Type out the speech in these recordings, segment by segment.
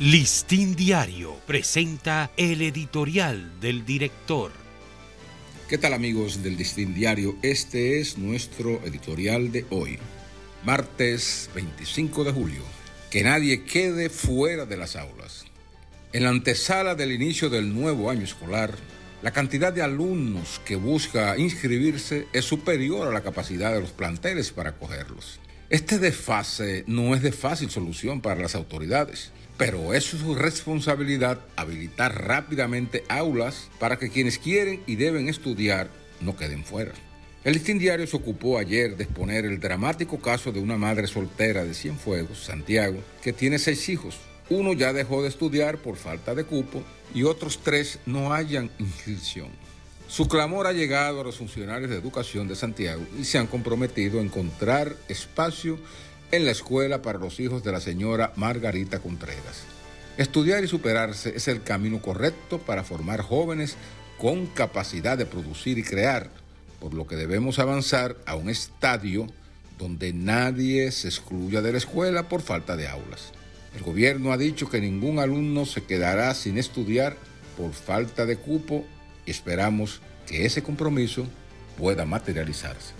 Listín Diario presenta el editorial del director. ¿Qué tal amigos del Listín Diario? Este es nuestro editorial de hoy, martes 25 de julio. Que nadie quede fuera de las aulas. En la antesala del inicio del nuevo año escolar, la cantidad de alumnos que busca inscribirse es superior a la capacidad de los planteles para acogerlos. Este desfase no es de fácil solución para las autoridades pero es su responsabilidad habilitar rápidamente aulas para que quienes quieren y deben estudiar no queden fuera. El Listín Diario se ocupó ayer de exponer el dramático caso de una madre soltera de Cienfuegos, Santiago, que tiene seis hijos. Uno ya dejó de estudiar por falta de cupo y otros tres no hayan inscripción. Su clamor ha llegado a los funcionarios de educación de Santiago y se han comprometido a encontrar espacio en la escuela para los hijos de la señora Margarita Contreras. Estudiar y superarse es el camino correcto para formar jóvenes con capacidad de producir y crear, por lo que debemos avanzar a un estadio donde nadie se excluya de la escuela por falta de aulas. El gobierno ha dicho que ningún alumno se quedará sin estudiar por falta de cupo esperamos que ese compromiso pueda materializarse.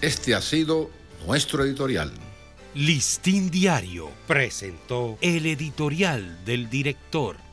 Este ha sido nuestro editorial. Listín Diario presentó el editorial del director.